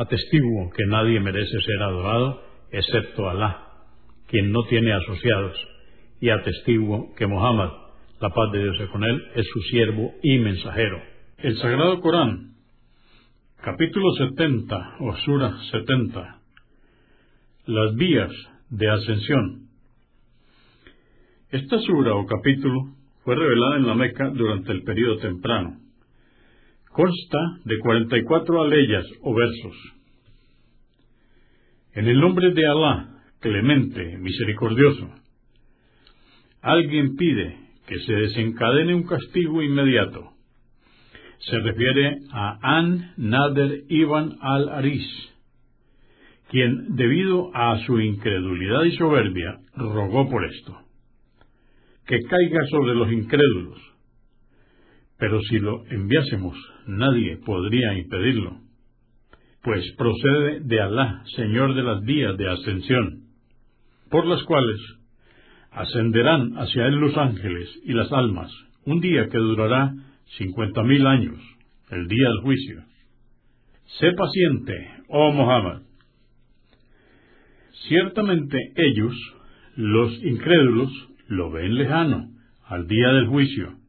Atestiguo que nadie merece ser adorado excepto Alá, quien no tiene asociados, y atestiguo que Muhammad, la paz de Dios es con él, es su siervo y mensajero. El Sagrado Corán, capítulo 70 o Sura 70, las vías de ascensión. Esta sura o capítulo fue revelada en la Meca durante el período temprano Consta de 44 aleyas o versos. En el nombre de Alá, clemente, misericordioso, alguien pide que se desencadene un castigo inmediato. Se refiere a An Nader Ibn al-Aris, quien, debido a su incredulidad y soberbia, rogó por esto. Que caiga sobre los incrédulos, pero si lo enviásemos, nadie podría impedirlo, pues procede de Alá, Señor de las vías de ascensión, por las cuales ascenderán hacia él los ángeles y las almas, un día que durará cincuenta mil años, el día del juicio. Sé paciente, oh Muhammad. Ciertamente ellos, los incrédulos, lo ven lejano, al día del juicio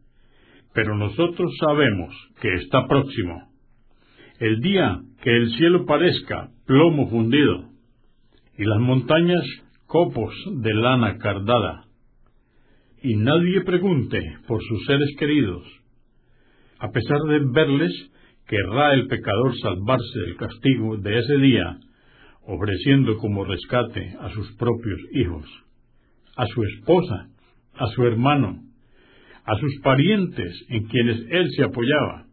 pero nosotros sabemos que está próximo. El día que el cielo parezca plomo fundido y las montañas copos de lana cardada, y nadie pregunte por sus seres queridos. A pesar de verles, querrá el pecador salvarse del castigo de ese día, ofreciendo como rescate a sus propios hijos, a su esposa, a su hermano, a sus parientes en quienes él se apoyaba,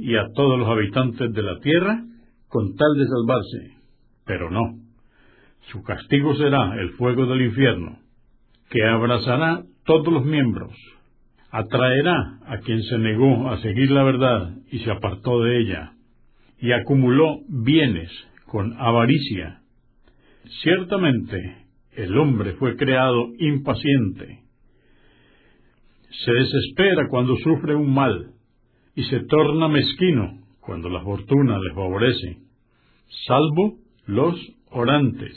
y a todos los habitantes de la tierra con tal de salvarse. Pero no, su castigo será el fuego del infierno, que abrazará todos los miembros, atraerá a quien se negó a seguir la verdad y se apartó de ella, y acumuló bienes con avaricia. Ciertamente, el hombre fue creado impaciente, se desespera cuando sufre un mal y se torna mezquino cuando la fortuna le favorece, salvo los orantes,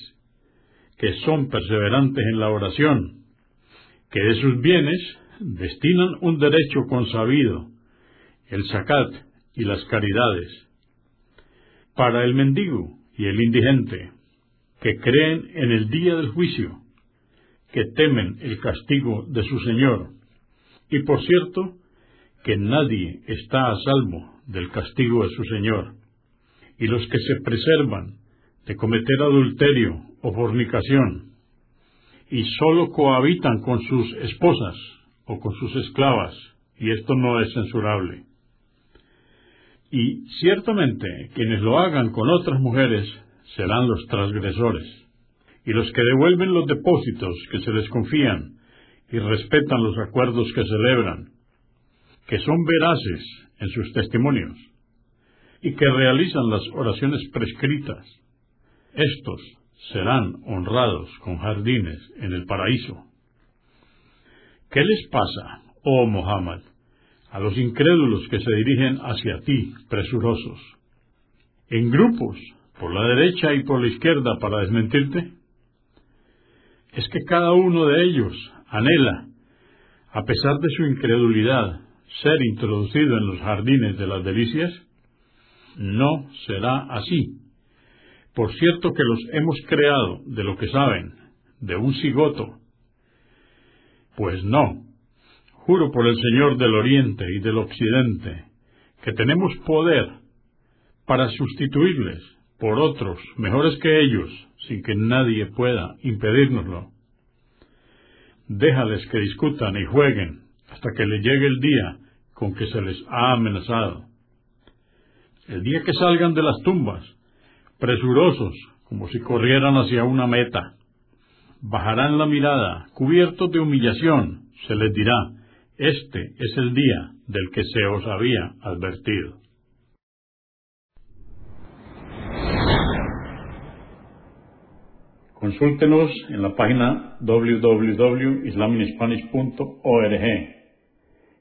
que son perseverantes en la oración, que de sus bienes destinan un derecho consabido, el zakat y las caridades, para el mendigo y el indigente, que creen en el día del juicio, que temen el castigo de su Señor, y por cierto, que nadie está a salvo del castigo de su Señor. Y los que se preservan de cometer adulterio o fornicación, y sólo cohabitan con sus esposas o con sus esclavas, y esto no es censurable. Y ciertamente quienes lo hagan con otras mujeres serán los transgresores, y los que devuelven los depósitos que se les confían y respetan los acuerdos que celebran, que son veraces en sus testimonios y que realizan las oraciones prescritas. Estos serán honrados con jardines en el paraíso. ¿Qué les pasa, oh Muhammad, a los incrédulos que se dirigen hacia ti, presurosos, en grupos, por la derecha y por la izquierda, para desmentirte? Es que cada uno de ellos anhela, a pesar de su incredulidad, ser introducido en los jardines de las delicias? No será así, Por cierto que los hemos creado de lo que saben, de un cigoto. Pues no. Juro por el Señor del Oriente y del Occidente que tenemos poder para sustituirles por otros mejores que ellos, sin que nadie pueda impedírnoslo. Déjales que discutan y jueguen hasta que les llegue el día con que se les ha amenazado. El día que salgan de las tumbas, presurosos, como si corrieran hacia una meta, bajarán la mirada, cubiertos de humillación, se les dirá, este es el día del que se os había advertido. Consúltenos en la página www.islaminspanish.org.